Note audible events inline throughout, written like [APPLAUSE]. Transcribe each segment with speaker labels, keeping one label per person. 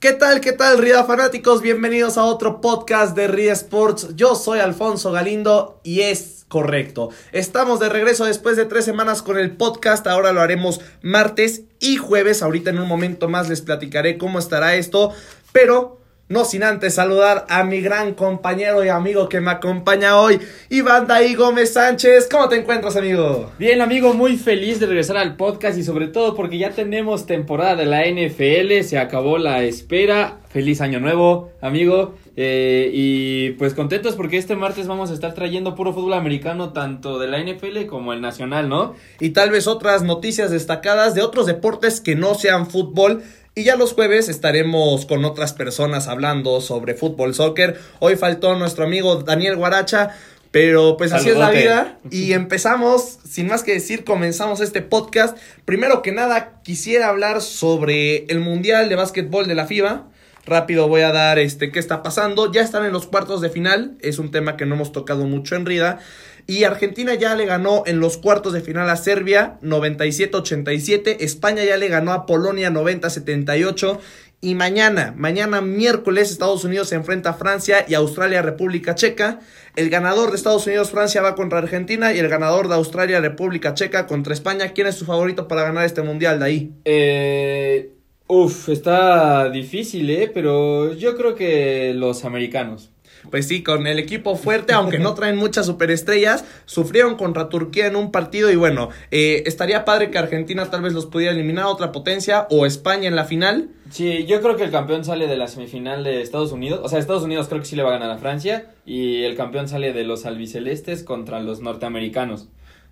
Speaker 1: ¿Qué tal, qué tal, Rida fanáticos? Bienvenidos a otro podcast de Rida Sports. Yo soy Alfonso Galindo y es correcto. Estamos de regreso después de tres semanas con el podcast. Ahora lo haremos martes y jueves. Ahorita en un momento más les platicaré cómo estará esto. Pero no sin antes saludar a mi gran compañero y amigo que me acompaña hoy, Iván Daí Gómez Sánchez. ¿Cómo te encuentras, amigo?
Speaker 2: Bien, amigo, muy feliz de regresar al podcast y sobre todo porque ya tenemos temporada de la NFL, se acabó la espera. Feliz año nuevo, amigo. Eh, y pues contentos porque este martes vamos a estar trayendo puro fútbol americano, tanto de la NFL como el nacional, ¿no?
Speaker 1: Y tal vez otras noticias destacadas de otros deportes que no sean fútbol. Y ya los jueves estaremos con otras personas hablando sobre fútbol, soccer. Hoy faltó nuestro amigo Daniel Guaracha, pero pues así es la vida. Y [LAUGHS] empezamos, sin más que decir, comenzamos este podcast. Primero que nada, quisiera hablar sobre el Mundial de Básquetbol de la FIBA. Rápido voy a dar este qué está pasando. Ya están en los cuartos de final. Es un tema que no hemos tocado mucho en Rida. Y Argentina ya le ganó en los cuartos de final a Serbia 97-87. España ya le ganó a Polonia 90-78. Y mañana, mañana miércoles, Estados Unidos se enfrenta a Francia y Australia República Checa. El ganador de Estados Unidos Francia va contra Argentina y el ganador de Australia República Checa contra España. ¿Quién es su favorito para ganar este mundial de ahí?
Speaker 2: Eh, uf, está difícil, ¿eh? Pero yo creo que los americanos
Speaker 1: pues sí, con el equipo fuerte, aunque no traen muchas superestrellas, sufrieron contra Turquía en un partido y bueno, eh, estaría padre que Argentina tal vez los pudiera eliminar a otra potencia o España en la final.
Speaker 2: Sí, yo creo que el campeón sale de la semifinal de Estados Unidos, o sea, Estados Unidos creo que sí le va a ganar a Francia y el campeón sale de los albicelestes contra los norteamericanos.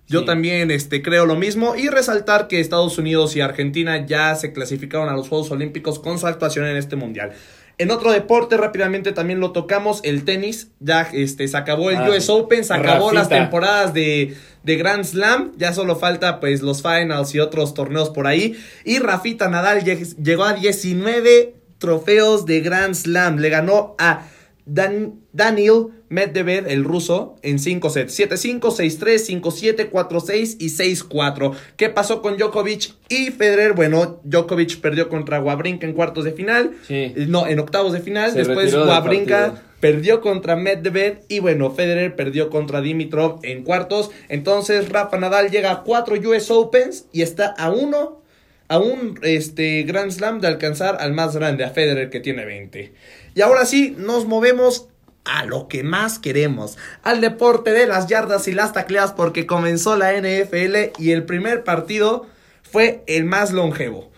Speaker 1: Yo también este, creo lo mismo y resaltar que Estados Unidos y Argentina ya se clasificaron a los Juegos Olímpicos con su actuación en este mundial. En otro deporte, rápidamente también lo tocamos, el tenis. Ya este, se acabó el ah, US Open, se acabó las temporadas de, de Grand Slam. Ya solo falta pues los finals y otros torneos por ahí. Y Rafita Nadal llegó a 19 trofeos de Grand Slam. Le ganó a Dan Daniel Medvedev, el ruso, en 5 sets. 7-5, 6-3, 5-7, 4-6 y 6-4. ¿Qué pasó con Djokovic y Federer? Bueno, Djokovic perdió contra Wawrinka en cuartos de final. Sí. No, en octavos de final. Después Wawrinka perdió contra Medvedev y bueno, Federer perdió contra Dimitrov en cuartos. Entonces Rafa Nadal llega a 4 US Opens y está a 1 a un este, Grand Slam de alcanzar al más grande, a Federer, que tiene 20. Y ahora sí, nos movemos a lo que más queremos, al deporte de las yardas y las tacleadas, porque comenzó la NFL y el primer partido fue el más longevo.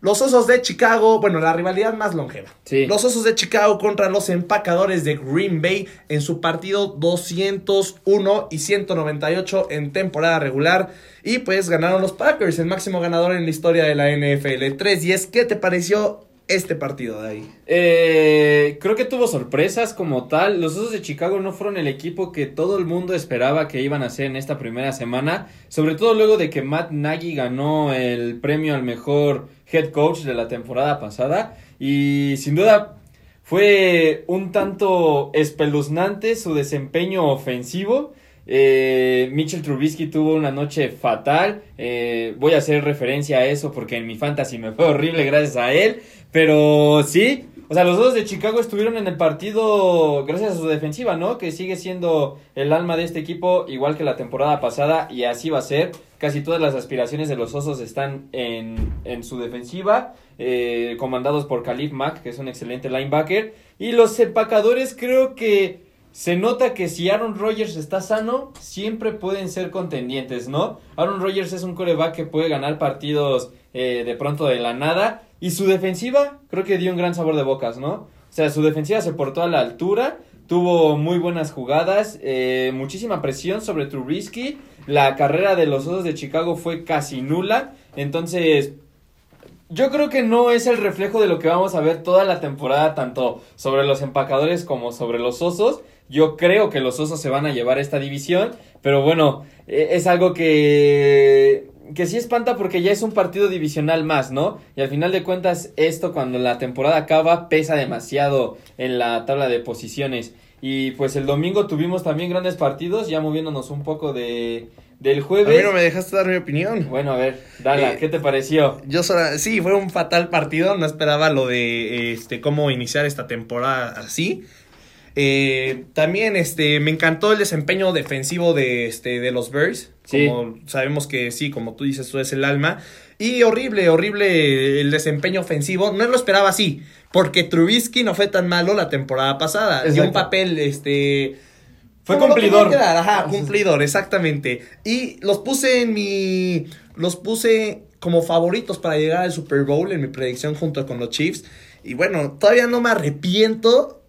Speaker 1: Los Osos de Chicago, bueno, la rivalidad más longeva. Los Osos de Chicago contra los empacadores de Green Bay en su partido 201 y 198 en temporada regular. Y pues ganaron los Packers, el máximo ganador en la historia de la NFL. 3-10, ¿qué te pareció este partido de ahí?
Speaker 2: Eh, creo que tuvo sorpresas como tal. Los Osos de Chicago no fueron el equipo que todo el mundo esperaba que iban a ser en esta primera semana. Sobre todo luego de que Matt Nagy ganó el premio al mejor head coach de la temporada pasada. Y sin duda fue un tanto espeluznante su desempeño ofensivo. Eh, Mitchell Trubisky tuvo una noche fatal. Eh, voy a hacer referencia a eso porque en mi fantasy me fue horrible gracias a él. Pero sí, o sea, los dos de Chicago estuvieron en el partido gracias a su defensiva, ¿no? Que sigue siendo el alma de este equipo, igual que la temporada pasada, y así va a ser. Casi todas las aspiraciones de los Osos están en, en su defensiva, eh, comandados por Khalif Mack, que es un excelente linebacker. Y los empacadores creo que se nota que si Aaron Rodgers está sano, siempre pueden ser contendientes, ¿no? Aaron Rodgers es un coreback que puede ganar partidos eh, de pronto de la nada. Y su defensiva creo que dio un gran sabor de bocas, ¿no? O sea, su defensiva se portó a la altura, tuvo muy buenas jugadas, eh, muchísima presión sobre Trubisky. La carrera de los Osos de Chicago fue casi nula. Entonces, yo creo que no es el reflejo de lo que vamos a ver toda la temporada, tanto sobre los empacadores como sobre los osos. Yo creo que los osos se van a llevar esta división, pero bueno, e, es algo que, que sí espanta porque ya es un partido divisional más, ¿no? Y al final de cuentas, esto cuando la temporada acaba pesa demasiado en la tabla de posiciones. Y pues el domingo tuvimos también grandes partidos, ya moviéndonos un poco de, del
Speaker 1: A
Speaker 2: jueves.
Speaker 1: mí no me dejaste dar mi opinión.
Speaker 2: Bueno, a ver, Dala,
Speaker 1: Eh,
Speaker 2: ¿qué te pareció?
Speaker 1: Yo sola- sí, fue un fatal partido, no esperaba lo de este cómo iniciar esta temporada así. Eh, también este me encantó el desempeño defensivo de este de los Bears.
Speaker 2: Sí.
Speaker 1: Como sabemos que sí, como tú dices, tú es el alma. Y horrible, horrible el desempeño ofensivo. No lo esperaba así, porque Trubisky no fue tan malo la temporada pasada. Dio un papel este
Speaker 2: Fue cumplidor.
Speaker 1: ajá, cumplidor, exactamente. Y los puse en mi. Los puse como favoritos para llegar al Super Bowl en mi predicción junto con los Chiefs. Y bueno, todavía no me arrepiento.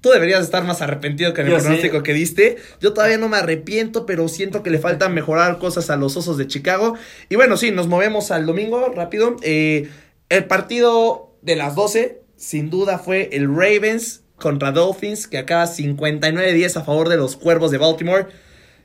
Speaker 1: Tú deberías estar más arrepentido que en el
Speaker 2: Yo sí.
Speaker 1: pronóstico que diste. Yo todavía no me arrepiento, pero siento que le falta mejorar cosas a los Osos de Chicago. Y bueno, sí, nos movemos al domingo rápido. Eh, el partido de las 12, sin duda, fue el Ravens contra Dolphins, que acaba 59-10 a favor de los Cuervos de Baltimore.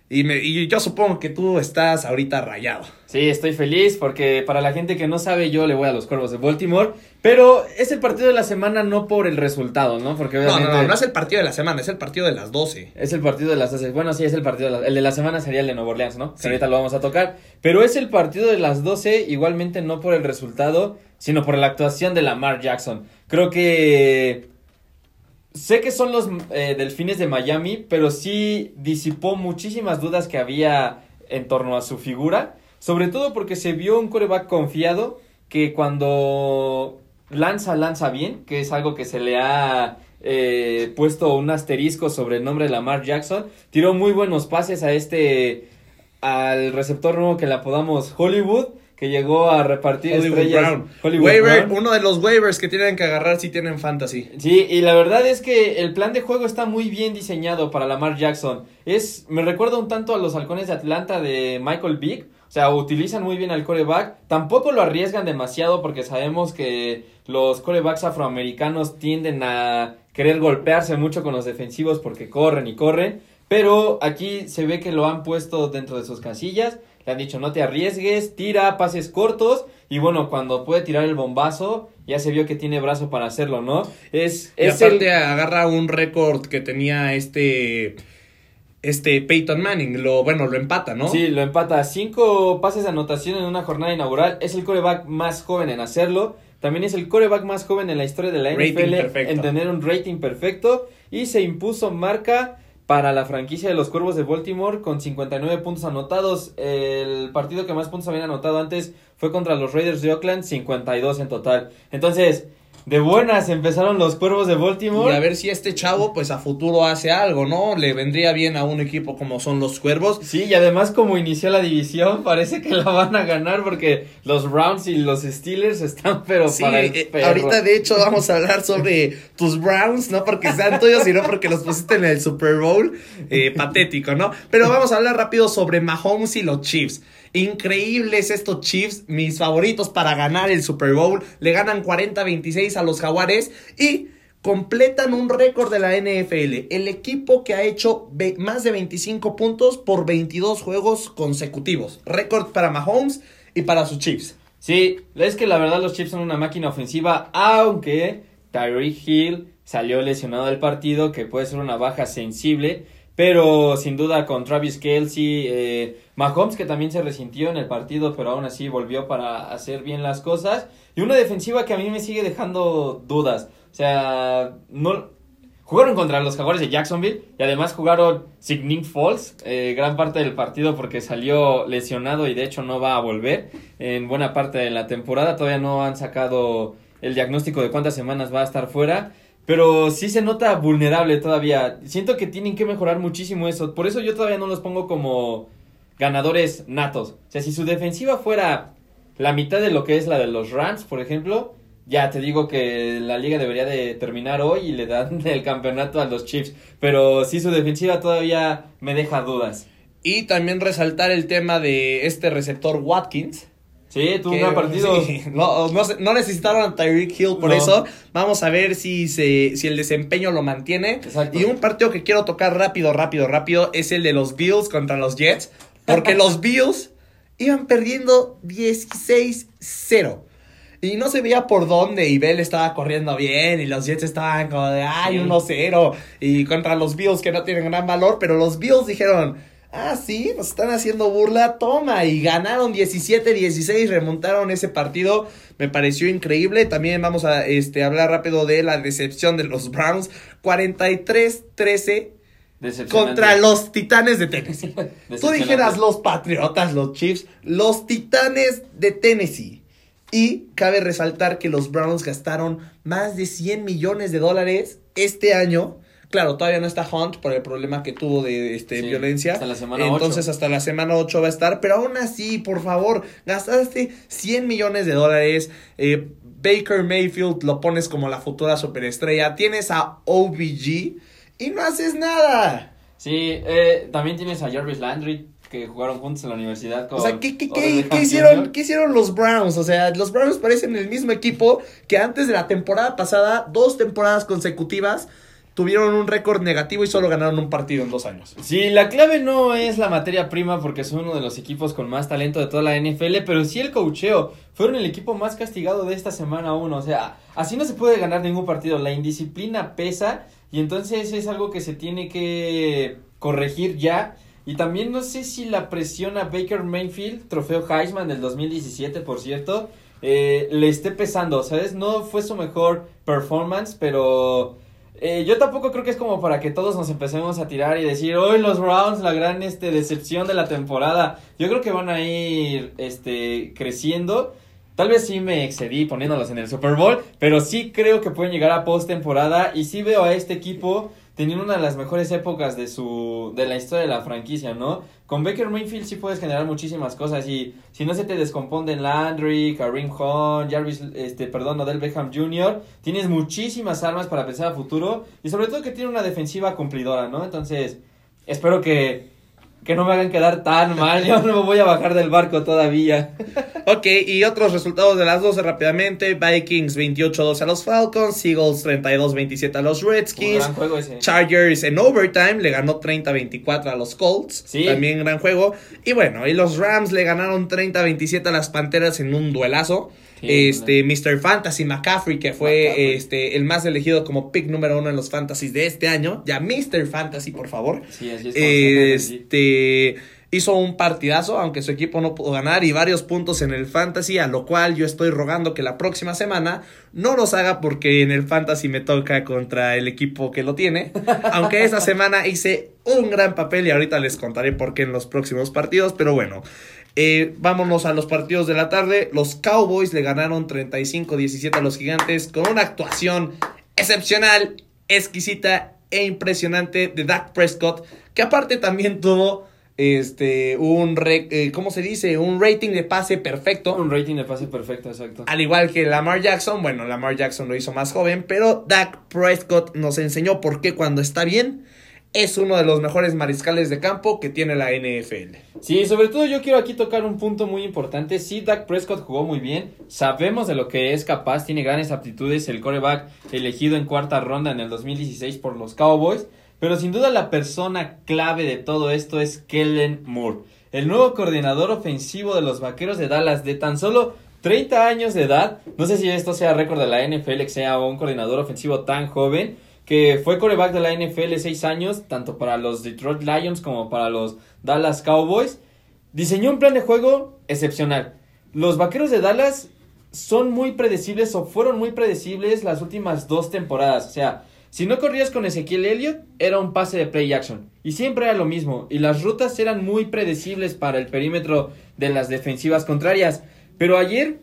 Speaker 1: Y, me- y yo supongo que tú estás ahorita rayado.
Speaker 2: Sí, estoy feliz porque para la gente que no sabe, yo le voy a los Cuervos de Baltimore. Pero es el partido de la semana no por el resultado, ¿no? Porque
Speaker 1: No,
Speaker 2: obviamente
Speaker 1: no, no, no es el partido de la semana, es el partido de las 12.
Speaker 2: es el partido de las 12. Bueno, sí, es el partido de la, El de la semana sería el de Nueva Orleans, ¿no? Que
Speaker 1: Sí.
Speaker 2: ahorita lo vamos a tocar. Pero es el partido de las 12, igualmente no por el resultado, sino por la actuación de Lamar Jackson. Creo que. Sé que son los eh, delfines de Miami, pero sí disipó muchísimas dudas que había en torno a su figura. Sobre todo porque se vio un coreback confiado que cuando lanza, lanza bien, que es algo que se le ha eh, puesto un asterisco sobre el nombre de Lamar Jackson. Tiró muy buenos pases a este, al receptor nuevo que le apodamos Hollywood, que llegó a repartir
Speaker 1: Hollywood
Speaker 2: estrellas.
Speaker 1: Brown.
Speaker 2: Hollywood
Speaker 1: Waiver,
Speaker 2: Brown.
Speaker 1: uno de los waivers que tienen que agarrar si tienen fantasy.
Speaker 2: Sí, y la verdad es que el plan de juego está muy bien diseñado para Lamar Jackson. Es, me recuerda un tanto a los halcones de Atlanta de Michael Vick. O sea, utilizan muy bien al coreback. Tampoco lo arriesgan demasiado porque sabemos que los corebacks afroamericanos tienden a querer golpearse mucho con los defensivos porque corren y corren. Pero aquí se ve que lo han puesto dentro de sus casillas. Le han dicho no te arriesgues, tira pases cortos. Y bueno, cuando puede tirar el bombazo, ya se vio que tiene brazo para hacerlo, ¿no? Es,
Speaker 1: Y
Speaker 2: es
Speaker 1: aparte
Speaker 2: el-
Speaker 1: agarra un récord que tenía este este Peyton Manning, lo bueno, lo empata, ¿no?
Speaker 2: Sí, lo empata. Cinco pases de anotación en una jornada inaugural. Es el coreback más joven en hacerlo. También es el coreback más joven en la historia de la NFL en tener un rating perfecto. Y se impuso marca para la franquicia de los Cuervos de Baltimore con 59 puntos anotados. El partido que más puntos habían anotado antes fue contra los Raiders de Oakland, 52 en total. Entonces, de buenas empezaron los Cuervos de
Speaker 1: Y
Speaker 2: Baltimore.
Speaker 1: a ver si este chavo, pues a futuro hace algo, ¿no? Le vendría bien a un equipo como son los Cuervos.
Speaker 2: Sí, y además como inició la división, parece que la van a ganar porque los Browns y los Steelers están pero
Speaker 1: Sí,
Speaker 2: para el
Speaker 1: eh, ahorita de hecho vamos a hablar sobre tus Browns, no porque sean tuyos, sino porque los pusiste en el Super Bowl. Eh, patético, ¿no? Pero vamos a hablar rápido sobre Mahomes y los Chiefs. Increíbles estos Chiefs, mis favoritos para ganar el Super Bowl. Le ganan 40-26 a los Jaguares y completan un récord de la NFL. El equipo que ha hecho más de 25 puntos por 22 juegos consecutivos. Récord para Mahomes y para sus Chiefs.
Speaker 2: Sí, es que la verdad los Chiefs son una máquina ofensiva, aunque Tyreek Hill salió lesionado del partido, que puede ser una baja sensible, pero sin duda con Travis Kelsey, eh, Mahomes que también se resintió en el partido, pero aún así volvió para hacer bien las cosas, y una defensiva que a mí me sigue dejando dudas, o sea, no... Jugaron contra los Jaguares de Jacksonville y además jugaron sin Nick Foles eh, gran parte del partido porque salió lesionado y de hecho no va a volver en buena parte de la temporada. Todavía no han sacado el diagnóstico de cuántas semanas va a estar fuera, pero sí se nota vulnerable todavía. Siento que tienen que mejorar muchísimo eso. Por eso yo todavía no los pongo como ganadores natos. O sea, si su defensiva fuera la mitad de lo que es la de los Rams, por ejemplo, ya te digo que la liga debería de terminar hoy y le dan [LAUGHS] el campeonato a los Chiefs. Pero sí, su defensiva todavía me deja dudas.
Speaker 1: Y también resaltar el tema de este receptor Watkins.
Speaker 2: Sí, tuvo un gran partido. [LAUGHS]
Speaker 1: sí, no, no, no necesitaron a Tyreek Hill por
Speaker 2: No.
Speaker 1: eso. Vamos a ver si, se, si el desempeño lo mantiene.
Speaker 2: Exacto.
Speaker 1: Y un partido que quiero tocar rápido, rápido, rápido es el de los Bills contra los Jets. Porque los Bills iban perdiendo 16-0. Y no se veía por dónde. Y Bell estaba corriendo bien. Y los Jets estaban como de, ay,
Speaker 2: Sí.
Speaker 1: 1-0. Y contra los Bills que no tienen gran valor. Pero los Bills dijeron, Ah, sí, nos están haciendo burla, toma, y ganaron 17-16, remontaron ese partido, me pareció increíble. También vamos a este, hablar rápido de la decepción de los Browns, 43-13 contra los Titanes de Tennessee. Tú dijeras los Patriotas, los Chiefs, los Titanes de Tennessee. Y cabe resaltar que los Browns gastaron más de 100 millones de dólares este año Claro, todavía no está Hunt por el problema que tuvo de este, violencia. Hasta la semana Entonces, hasta la semana 8 va a estar. Pero aún así, por favor, gastaste 100 millones de dólares. Eh, Baker Mayfield lo pones como la futura superestrella. Tienes a OBG y no haces nada.
Speaker 2: Sí, eh, también tienes a Jarvis Landry que jugaron juntos en la universidad.
Speaker 1: Con o sea, ¿qué, qué, qué, ¿qué hicieron, ¿qué hicieron los Browns? O sea, los Browns parecen el mismo equipo que antes de la temporada pasada, dos temporadas consecutivas tuvieron un récord negativo y solo ganaron un partido en dos años.
Speaker 2: Sí, la clave no es la materia prima porque son uno de los equipos con más talento de toda la NFL, pero sí el cocheo. Fueron el equipo más castigado de esta semana uno. O sea, así no se puede ganar ningún partido. La indisciplina pesa y entonces es algo que se tiene que corregir ya. Y también no sé si la presión a Baker Mayfield, trofeo Heisman del 2017, por cierto, eh, le esté pesando, ¿sabes? No fue su mejor performance, pero eh, yo tampoco creo que es como para que todos nos empecemos a tirar y decir, hoy los Browns, la gran este, decepción de la temporada. Yo creo que van a ir este, creciendo. Tal vez sí me excedí poniéndolos en el Super Bowl, pero sí creo que pueden llegar a postemporada y sí veo a este equipo teniendo una de las mejores épocas de su de la historia de la franquicia, ¿no? Con Baker Mayfield sí puedes generar muchísimas cosas y si no se te descomponen Landry, Kareem Hunt, Jarvis, este, perdón, Odell Beckham Jr., tienes muchísimas armas para pensar a futuro y sobre todo que tiene una defensiva cumplidora, ¿no? Entonces, espero que que no me hagan quedar tan mal. Yo no me voy a bajar del barco todavía.
Speaker 1: ok, y otros resultados de las 12 rápidamente. Vikings 28-2 a los Falcons. Eagles 32-27 a los Redskins. gran juego ese. Chargers en overtime le ganó 30-24 a los Colts. Sí. También gran juego. Y bueno, y los Rams le ganaron 30-27 a las Panteras en un duelazo este, Mr. Fantasy McCaffrey, que fue este, el más elegido como pick número uno en los fantasies de este año. Ya Mr. Fantasy, por favor. Sí, así es este hizo un partidazo, aunque su equipo no pudo ganar, y varios puntos en el fantasy, a lo cual yo estoy rogando que la próxima semana no los haga porque en el fantasy me toca contra el equipo que lo tiene. aunque esa [LAUGHS] semana hice un gran papel y ahorita les contaré por qué en los próximos partidos, pero bueno. Eh, vámonos a los partidos de la tarde. Los Cowboys le ganaron 35-17 a los Gigantes con una actuación excepcional, exquisita e impresionante de Dak Prescott, que aparte también tuvo este un eh, ¿cómo se dice? un rating de pase perfecto.
Speaker 2: Un rating de pase perfecto, exacto.
Speaker 1: Al igual que Lamar Jackson, bueno, Lamar Jackson lo hizo más joven, pero Dak Prescott nos enseñó por qué cuando está bien es uno de los mejores mariscales de campo que tiene la NFL.
Speaker 2: Sí, sobre todo yo quiero aquí tocar un punto muy importante. Sí, Dak Prescott jugó muy bien. Sabemos de lo que es capaz, tiene grandes aptitudes. El coreback elegido en cuarta ronda en el 2016 por los Cowboys. Pero sin duda la persona clave de todo esto es Kellen Moore, el nuevo coordinador ofensivo de los Vaqueros de Dallas de tan solo 30 años de edad. No sé si esto sea récord de la NFL, que sea un coordinador ofensivo tan joven que fue coreback de la NFL seis años, tanto para los Detroit Lions como para los Dallas Cowboys. Diseñó un plan de juego excepcional. Los vaqueros de Dallas son muy predecibles o fueron muy predecibles las últimas dos temporadas. O sea, si no corrías con Ezequiel Elliott, era un pase de play action. Y siempre era lo mismo. Y las rutas eran muy predecibles para el perímetro de las defensivas contrarias. Pero ayer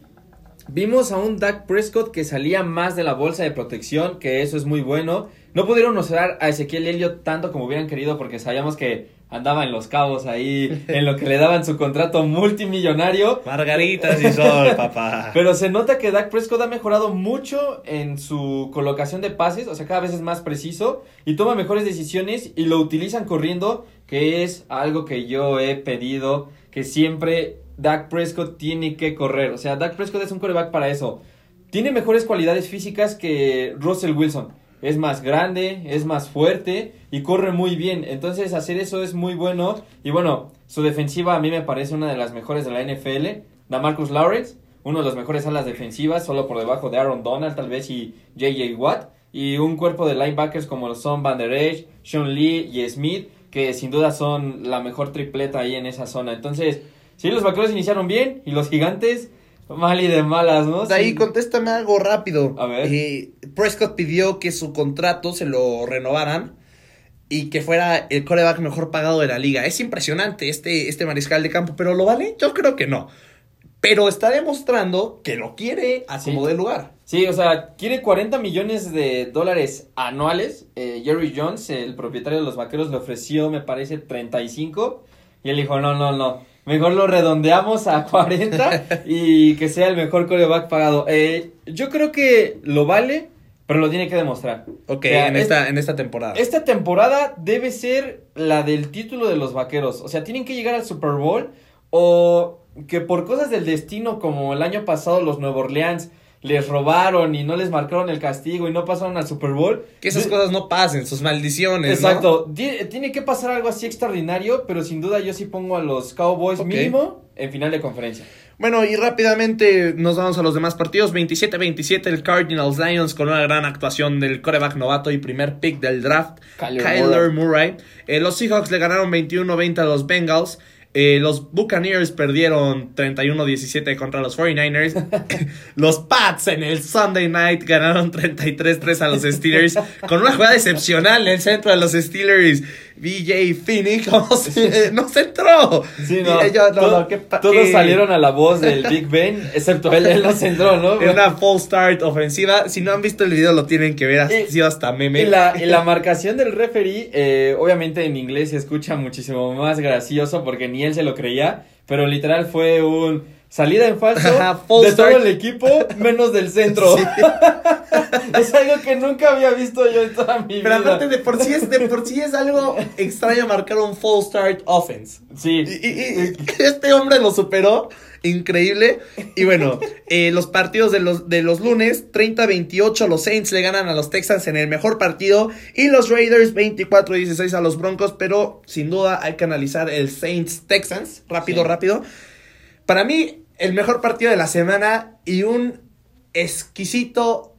Speaker 2: Vimos a un Dak Prescott que salía más de la bolsa de protección, que eso es muy bueno. No pudieron mostrar a Ezequiel Elliott tanto como hubieran querido porque sabíamos que andaba en los cabos ahí, en lo que le daban su contrato multimillonario.
Speaker 1: Margaritas y sol, papá. [LAUGHS]
Speaker 2: Pero se nota que Dak Prescott ha mejorado mucho en su colocación de pases, o sea, cada vez es más preciso y toma mejores decisiones y lo utilizan corriendo, que es algo que yo he pedido, que siempre Dak Prescott tiene que correr. O sea, Dak Prescott es un coreback para eso. Tiene mejores cualidades físicas que Russell Wilson. Es más grande, es más fuerte y corre muy bien. Entonces hacer eso es muy bueno. Y bueno, su defensiva a mí me parece una de las mejores de la NFL. Marcus Lawrence, uno de los mejores alas defensivas, solo por debajo de Aaron Donald tal vez y JJ Watt. Y un cuerpo de linebackers como Son Van Der Esch, Sean Lee y Smith que sin duda son la mejor tripleta ahí en esa zona. Entonces, sí, los vaqueros iniciaron bien y los gigantes mal y de malas, ¿no?
Speaker 1: De ahí,
Speaker 2: Sí.
Speaker 1: contéstame algo rápido.
Speaker 2: A ver.
Speaker 1: Eh, Prescott pidió que su contrato se lo renovaran y que fuera el coreback mejor pagado de la liga. Es impresionante este, este mariscal de campo, pero ¿lo vale? Yo creo que no. Pero está demostrando que lo quiere a
Speaker 2: Sí.
Speaker 1: como de lugar.
Speaker 2: Sí, o sea, quiere 40 millones de dólares anuales. Eh, Jerry Jones, el propietario de los vaqueros, le ofreció, me parece, 35. Y él dijo, no, no, no. Mejor lo redondeamos a [LAUGHS] 40 y que sea el mejor coreback pagado. Eh, yo creo que lo vale, pero lo tiene que demostrar.
Speaker 1: Ok,
Speaker 2: O sea,
Speaker 1: en,
Speaker 2: es-
Speaker 1: esta, en esta temporada.
Speaker 2: Esta temporada debe ser la del título de los vaqueros. O sea, tienen que llegar al Super Bowl o que por cosas del destino, como el año pasado los Nueva Orleans les robaron y no les marcaron el castigo y no pasaron al Super Bowl.
Speaker 1: que esas
Speaker 2: De-
Speaker 1: cosas no pasen, sus maldiciones. ¿no?
Speaker 2: Exacto. Ti- Tiene que pasar algo así extraordinario, pero sin duda yo sí pongo a los Cowboys
Speaker 1: Ok.
Speaker 2: mínimo en final de conferencia.
Speaker 1: Bueno, y rápidamente nos vamos a los demás partidos. 27-27 el Cardinals Lions con una gran actuación del coreback novato y primer pick del draft,
Speaker 2: Kyler
Speaker 1: Kyler Murray. Eh, los Seahawks le ganaron 21-20 a los Bengals. Eh, los Buccaneers perdieron 31-17 contra los 49ers. [LAUGHS] los Pats en el Sunday Night ganaron 33-3 a los Steelers. con una jugada excepcional en el centro de los Steelers. BJ Finney, ¿cómo se, no se entró.
Speaker 2: Sí, no.
Speaker 1: Y pa-
Speaker 2: todos salieron a la voz del Big Ben, excepto él, él no se entró, ¿no? [LAUGHS]
Speaker 1: Era una full start ofensiva. Si no han visto el video, lo tienen que ver. Ha
Speaker 2: Y-
Speaker 1: sido hasta meme.
Speaker 2: Y la, y la [LAUGHS] marcación del referee, eh, obviamente en inglés se escucha muchísimo más gracioso porque ni él se lo creía, pero literal fue un salida en falso
Speaker 1: Ajá,
Speaker 2: de
Speaker 1: start.
Speaker 2: todo el equipo menos del centro. [LAUGHS]
Speaker 1: Sí. [LAUGHS]
Speaker 2: es algo que nunca había visto yo en toda mi
Speaker 1: Pero
Speaker 2: vida.
Speaker 1: aparte de por sí es de por sí es algo [LAUGHS] extraño marcar un full start offense.
Speaker 2: Sí.
Speaker 1: Y, y- y- este hombre lo superó. Increíble. Y bueno, eh, los partidos de los, de los lunes, 30-28, los Saints le ganan a los Texans en el mejor partido. Y los Raiders 24-16 a los Broncos. Pero sin duda hay que analizar el Saints Texans. Rápido,
Speaker 2: Sí.
Speaker 1: rápido. Para mí, el mejor partido de la semana y un exquisito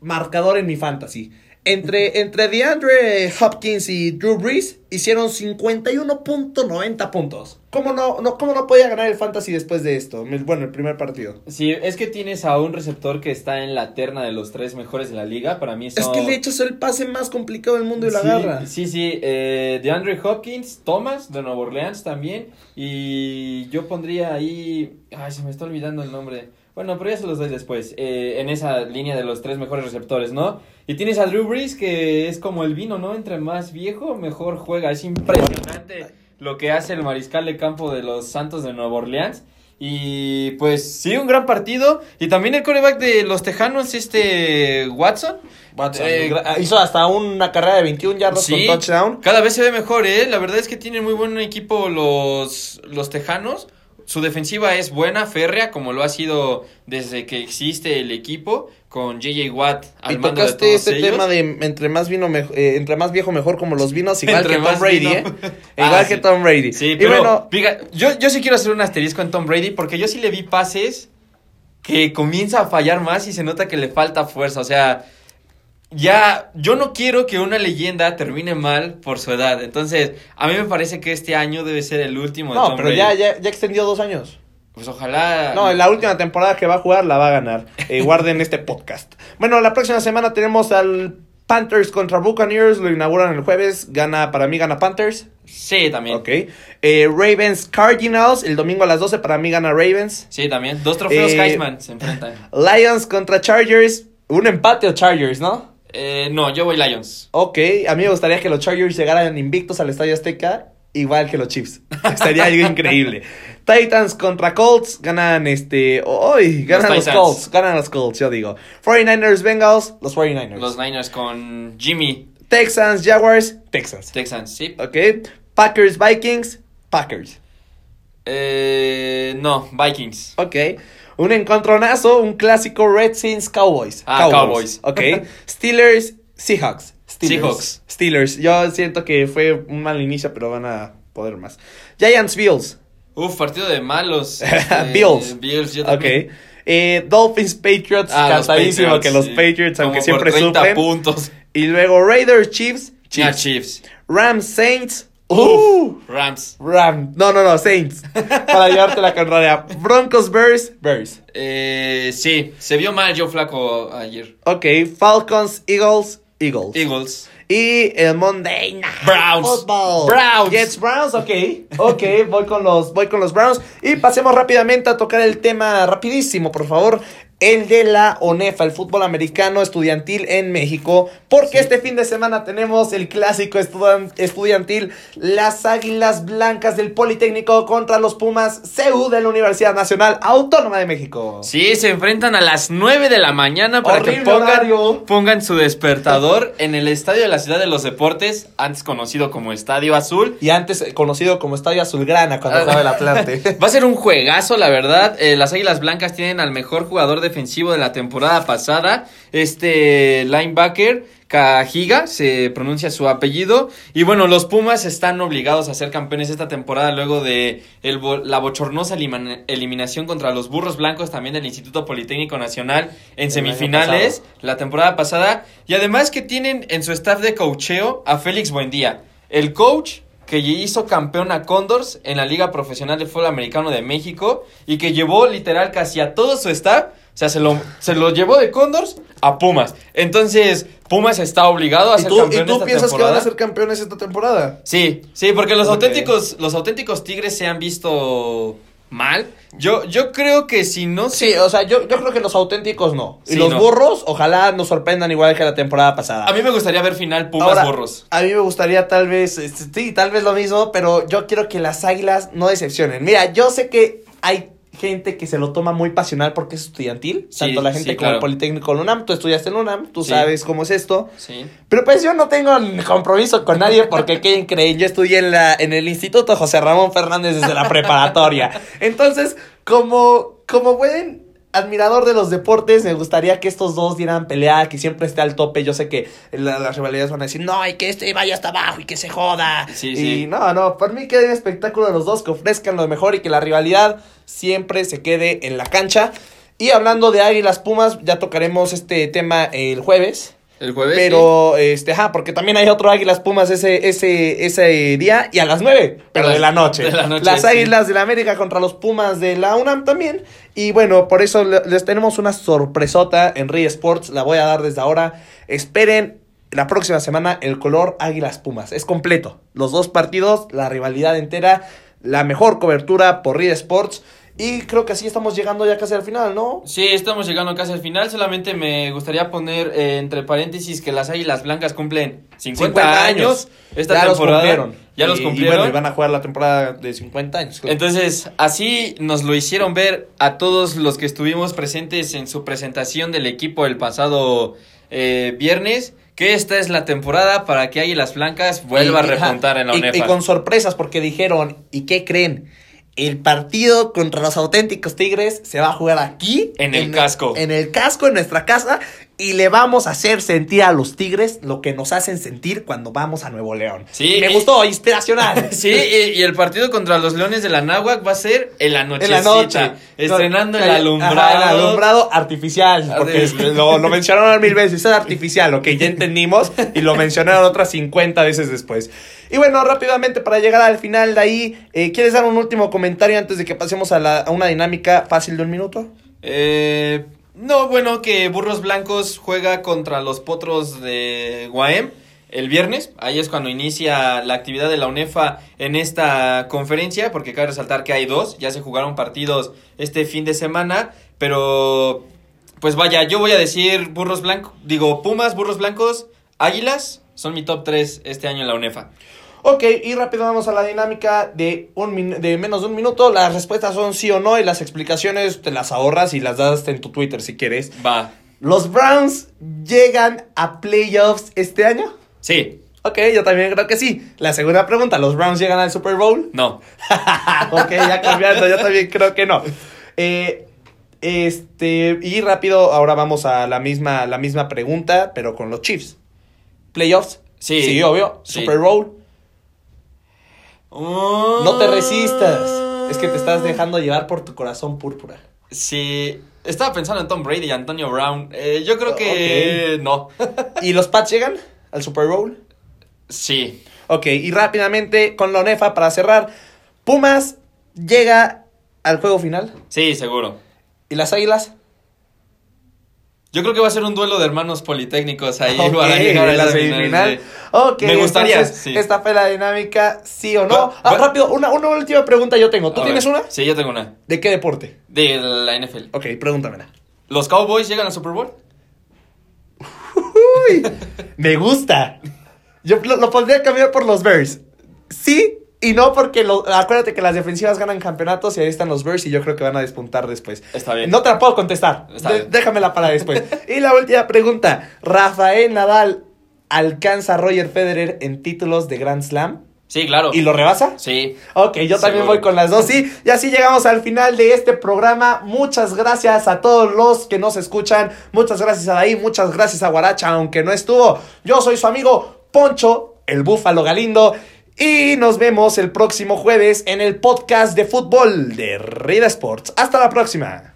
Speaker 1: marcador en mi fantasy. Entre, [LAUGHS] entre DeAndre Hopkins y Drew Brees hicieron 51.90 puntos. ¿Cómo no, no, ¿Cómo no podía ganar el fantasy después de esto? Bueno, el primer partido.
Speaker 2: Sí, es que tienes a un receptor que está en la terna de los tres mejores de la liga. Para mí
Speaker 1: Es
Speaker 2: son-
Speaker 1: que le echas el pase más complicado del mundo y
Speaker 2: sí,
Speaker 1: agarra.
Speaker 2: Sí, sí, eh, de Andre Hopkins, Thomas de Nueva Orleans también. Y yo pondría ahí. Ay, se me está olvidando el nombre. Bueno, pero ya se los doy después. eh, en esa línea de los tres mejores receptores, ¿no? Y tienes a Drew Brees, que es como el vino, ¿no? Entre más viejo, mejor juega. Es impresionante lo que hace el mariscal de campo de los Santos de Nueva Orleans. Y pues sí, un gran partido. Y también el coreback de los Tejanos, este Watson.
Speaker 1: Watson,
Speaker 2: Eh,
Speaker 1: hizo hasta una carrera de 21 yardas
Speaker 2: Sí.
Speaker 1: con touchdown.
Speaker 2: Cada vez se ve mejor, ¿eh? La verdad es que tienen muy buen equipo los, los Tejanos. Su defensiva es buena, férrea, como lo ha sido desde que existe el equipo, con JJ Watt al
Speaker 1: Y
Speaker 2: mando de
Speaker 1: tocaste
Speaker 2: todos
Speaker 1: este
Speaker 2: ellos.
Speaker 1: tema de entre más vino eh, entre más viejo mejor como los vinos, igual
Speaker 2: Entre
Speaker 1: que Tom Brady,
Speaker 2: vino.
Speaker 1: ¿eh? [LAUGHS]
Speaker 2: Ah,
Speaker 1: igual
Speaker 2: sí.
Speaker 1: que Tom Brady.
Speaker 2: Sí,
Speaker 1: y
Speaker 2: pero
Speaker 1: bueno,
Speaker 2: diga, yo, yo sí quiero hacer un asterisco en Tom Brady porque yo sí le vi pases que comienza a fallar más y se nota que le falta fuerza. O sea, ya yo no quiero que una leyenda termine mal por su edad. Entonces, a mí me parece que este año debe ser el último de
Speaker 1: no,
Speaker 2: Tom
Speaker 1: pero
Speaker 2: Brady.
Speaker 1: ya, ya, ya extendió dos años.
Speaker 2: Pues ojalá.
Speaker 1: No, en la última temporada que va a jugar la va a ganar. [LAUGHS] Eh, guarden este podcast. Bueno, la próxima semana tenemos al Panthers contra Buccaneers. Lo inauguran el jueves. Gana, para mí gana Panthers.
Speaker 2: Sí, también.
Speaker 1: Ok. Eh, Ravens Cardinals. El domingo a las 12 para mí gana Ravens.
Speaker 2: Sí, también. Dos trofeos
Speaker 1: Eh,
Speaker 2: Heisman se enfrentan.
Speaker 1: Lions contra Chargers. Un empate o Chargers, ¿no?
Speaker 2: Eh, no, yo voy Lions.
Speaker 1: Ok, a mí me gustaría que los Chargers llegaran invictos al Estadio Azteca, igual que los Chiefs. [LAUGHS] Sería algo increíble. Titans contra Colts, ganan este. ¡Uy! Ganan los. Colts, ganan los Colts, yo digo. 49ers Bengals, los 49ers.
Speaker 2: Los Niners con Jimmy
Speaker 1: Texans Jaguars, Texans.
Speaker 2: Texans, sí.
Speaker 1: Ok. Packers Vikings, Packers.
Speaker 2: Eh, no, Vikings.
Speaker 1: Ok. Un encontronazo, un clásico Redskins Cowboys.
Speaker 2: Ah, Cowboys.
Speaker 1: Ok. [LAUGHS] Steelers Seahawks. Steelers.
Speaker 2: Seahawks.
Speaker 1: Steelers. Yo siento que fue un mal inicio, pero van a poder más. Giants Bills.
Speaker 2: Uf, partido de malos. [LAUGHS] este,
Speaker 1: Bills.
Speaker 2: Bills, yo
Speaker 1: Ok.
Speaker 2: también.
Speaker 1: Eh, Dolphins Patriots.
Speaker 2: Ah, los
Speaker 1: cansadísimo
Speaker 2: Patriots,
Speaker 1: que los
Speaker 2: sí.
Speaker 1: Patriots, aunque siempre
Speaker 2: por 30
Speaker 1: sufren.
Speaker 2: puntos.
Speaker 1: Y luego Raiders Chiefs.
Speaker 2: Chiefs.
Speaker 1: Chiefs. Rams Saints. Uh,
Speaker 2: Rams.
Speaker 1: Ram. No, no, no, Saints. Para llevarte la contraria. Broncos, Bears, Bears.
Speaker 2: Eh, sí, se vio mal Joe Flaco ayer.
Speaker 1: Ok, Falcons, Eagles, Eagles.
Speaker 2: Eagles.
Speaker 1: Y el Monday Night
Speaker 2: Browns.
Speaker 1: Football.
Speaker 2: Browns.
Speaker 1: Jets Browns, ok. Ok, voy con los, voy con los Browns. Y pasemos rápidamente a tocar el tema rapidísimo, por favor. El de la ONEFA, el fútbol americano estudiantil en México. Porque este fin de semana tenemos el clásico estudiantil, las Águilas Blancas del Politécnico contra los Pumas CU de la Universidad Nacional Autónoma de México.
Speaker 2: Sí, se enfrentan a las 9 de la mañana para
Speaker 1: Horrible
Speaker 2: que pongan, su despertador en el Estadio de la Ciudad de los Deportes, antes conocido como Estadio Azul.
Speaker 1: Y antes eh, conocido como Estadio Azulgrana cuando jugaba el Atlante. [LAUGHS]
Speaker 2: Va a ser un juegazo, la verdad. Eh, las Águilas Blancas tienen al mejor jugador defensivo de la temporada pasada. Este linebacker, Cajiga, se pronuncia su apellido. Y bueno, los Pumas están obligados a ser campeones esta temporada luego de el la bochornosa eliminación contra los Burros Blancos también del Instituto Politécnico Nacional en semifinales la temporada pasada. Y además que tienen en su staff de coacheo a Félix Buendía, el coach que hizo campeón a Condors en la Liga Profesional de Fútbol Americano de México y que llevó literal casi a todo su staff, sea, se lo, se lo llevó de Condors a Pumas. Entonces, Pumas está obligado a
Speaker 1: ¿Y
Speaker 2: ser
Speaker 1: tú,
Speaker 2: campeón
Speaker 1: y tú
Speaker 2: esta
Speaker 1: piensas
Speaker 2: temporada.
Speaker 1: que van a ser campeones esta temporada?
Speaker 2: Sí, sí, porque los auténticos, los auténticos Tigres se han visto mal. Yo, yo creo que si no se
Speaker 1: Sí, o sea, yo, yo creo que los auténticos no. Y los
Speaker 2: no.
Speaker 1: burros, ojalá nos sorprendan igual que la temporada pasada.
Speaker 2: A mí me gustaría ver final Pumas
Speaker 1: Ahora,
Speaker 2: Burros.
Speaker 1: A mí me gustaría tal vez, este, sí, tal vez lo mismo, pero yo quiero que las águilas no decepcionen. Mira, yo sé que hay gente que se lo toma muy pasional porque es estudiantil,
Speaker 2: Sí,
Speaker 1: tanto la gente
Speaker 2: sí,
Speaker 1: como el. Politécnico en UNAM, tú estudiaste en UNAM, tú
Speaker 2: Sí.
Speaker 1: sabes cómo es esto.
Speaker 2: Sí.
Speaker 1: Pero pues yo no tengo compromiso con nadie porque ¿quién creen? Yo estudié en, la, en el Instituto José Ramón Fernández desde la preparatoria. [LAUGHS] Entonces, como, como buen admirador de los deportes, me gustaría que estos dos dieran pelea, que siempre esté al tope. Yo sé que la- las rivalidades van a decir, no, y que este vaya hasta abajo y que se joda.
Speaker 2: Sí,
Speaker 1: y
Speaker 2: sí.
Speaker 1: no, no, por mí que den espectáculo de los dos, que ofrezcan lo mejor y que la rivalidad siempre se quede en la cancha. Y hablando de Águilas Pumas, ya tocaremos este tema el jueves.
Speaker 2: El jueves.
Speaker 1: Pero, este, ajá, porque también hay otro Águilas Pumas ese, ese, ese día y a las nueve, pero
Speaker 2: A
Speaker 1: de la noche.
Speaker 2: de la noche,
Speaker 1: Las
Speaker 2: sí.
Speaker 1: Águilas de la América contra los Pumas de la UNAM también. Y bueno, por eso le- les tenemos una sorpresota en Ray Sports, la voy a dar desde ahora. Esperen la próxima semana el color Águilas Pumas. Es completo. Los dos partidos, la rivalidad entera, la mejor cobertura por Ray Sports. Y creo que así estamos llegando ya casi al final, ¿no?
Speaker 2: Sí, estamos llegando casi al final. Solamente me gustaría poner eh, entre paréntesis que las Águilas Blancas cumplen 50, años esta
Speaker 1: ya
Speaker 2: temporada.
Speaker 1: Los cumplieron.
Speaker 2: Ya los cumplieron.
Speaker 1: Y bueno, y van a jugar la temporada de 50 años. claro.
Speaker 2: Entonces, así nos lo hicieron ver a todos los que estuvimos presentes en su presentación del equipo el pasado eh, viernes, que esta es la temporada para que Águilas Blancas vuelva
Speaker 1: Y-
Speaker 2: a repuntar en la
Speaker 1: y-
Speaker 2: UNEFA.
Speaker 1: Y, con sorpresas porque dijeron, ¿y qué creen? El partido contra los auténticos Tigres se va a jugar aquí.
Speaker 2: En el casco.
Speaker 1: En el casco, en nuestra casa. Y le vamos a hacer sentir a los Tigres lo que nos hacen sentir cuando vamos a Nuevo León.
Speaker 2: Sí,
Speaker 1: Me
Speaker 2: y-
Speaker 1: gustó, inspiracional. [LAUGHS]
Speaker 2: Sí, y, y el partido contra los Leones de la Náhuac va a ser en la
Speaker 1: En
Speaker 2: nochecita.
Speaker 1: la noche.
Speaker 2: Estrenando el
Speaker 1: Ajá,
Speaker 2: alumbrado.
Speaker 1: el alumbrado artificial. Porque
Speaker 2: Arti-
Speaker 1: lo, lo mencionaron mil veces. Es artificial, ok, ya entendimos. Y lo mencionaron otras 50 veces después. Y bueno, rápidamente para llegar al final de ahí, eh, ¿quieres dar un último comentario antes de que pasemos a, la- a una dinámica fácil de un minuto?
Speaker 2: Eh, no, bueno, que Burros Blancos juega contra los Potros de Guaem el viernes. Ahí es cuando inicia la actividad de la UNEFA en esta conferencia, porque cabe resaltar que hay dos. Ya se jugaron partidos este fin de semana, pero pues vaya, yo voy a decir Burros Blancos, digo Pumas, Burros Blancos, Águilas, son mi top 3 este año en la UNEFA.
Speaker 1: Ok, y rápido vamos a la dinámica de, un de menos de un minuto. Las respuestas son sí o no y las explicaciones te las ahorras y las das en tu Twitter si quieres.
Speaker 2: Va.
Speaker 1: ¿Los Browns llegan a playoffs este año?
Speaker 2: Sí,
Speaker 1: Ok, yo también creo que sí. La segunda pregunta, ¿los Browns llegan al Super Bowl?
Speaker 2: no. [LAUGHS]
Speaker 1: ok, ya cambiando, yo también creo que no. Eh, este, y rápido, ahora vamos a la misma, la misma pregunta, pero con los Chiefs. ¿Playoffs?
Speaker 2: Sí.
Speaker 1: Sí, obvio.
Speaker 2: Sí.
Speaker 1: ¿Super Bowl? No te resistas. Es que te estás dejando llevar por tu corazón púrpura.
Speaker 2: Sí, estaba pensando en Tom Brady y Antonio Brown. Eh, yo creo que no. [LAUGHS]
Speaker 1: ¿Y los Pats llegan al Super Bowl?
Speaker 2: Sí.
Speaker 1: Ok, y rápidamente con la ONEFA para cerrar. Pumas llega al juego final.
Speaker 2: Sí, seguro.
Speaker 1: ¿Y las águilas?
Speaker 2: Yo creo que va a ser un duelo de hermanos politécnicos ahí
Speaker 1: Ok,
Speaker 2: para llegar a
Speaker 1: la
Speaker 2: semifinal.
Speaker 1: Ok,
Speaker 2: Me gustaría,
Speaker 1: entonces,
Speaker 2: sí.
Speaker 1: Esta fue la dinámica, sí o no.
Speaker 2: Va-
Speaker 1: Ah,
Speaker 2: va-
Speaker 1: rápido, una, una última pregunta yo tengo. ¿Tú
Speaker 2: A
Speaker 1: tienes
Speaker 2: ver.
Speaker 1: una?
Speaker 2: Sí, yo tengo una.
Speaker 1: ¿De qué deporte?
Speaker 2: De la NFL.
Speaker 1: Ok, pregúntamela.
Speaker 2: ¿Los Cowboys llegan al Super Bowl?
Speaker 1: Uy, me gusta. Yo lo, lo pondría a cambiar por los Bears. Sí y no porque lo- acuérdate que las defensivas ganan campeonatos y ahí están los Bears y yo creo que van a despuntar después.
Speaker 2: Está bien.
Speaker 1: No te la puedo contestar.
Speaker 2: Está
Speaker 1: De-
Speaker 2: bien.
Speaker 1: déjamela para después. [LAUGHS] y la última pregunta. ¿Rafael Nadal alcanza a Roger Federer en títulos de Grand Slam?
Speaker 2: Sí, claro.
Speaker 1: ¿Y lo rebasa?
Speaker 2: Sí.
Speaker 1: Ok, yo también
Speaker 2: Seguro.
Speaker 1: voy con las dos, sí. Y así llegamos al final de este programa. Muchas gracias a todos los que nos escuchan. Muchas gracias a Daí, muchas gracias a Guaracha, aunque no estuvo. Yo soy su amigo Poncho, el Búfalo Galindo. Y nos vemos el próximo jueves en el podcast de fútbol de Rida Sports. Hasta la próxima.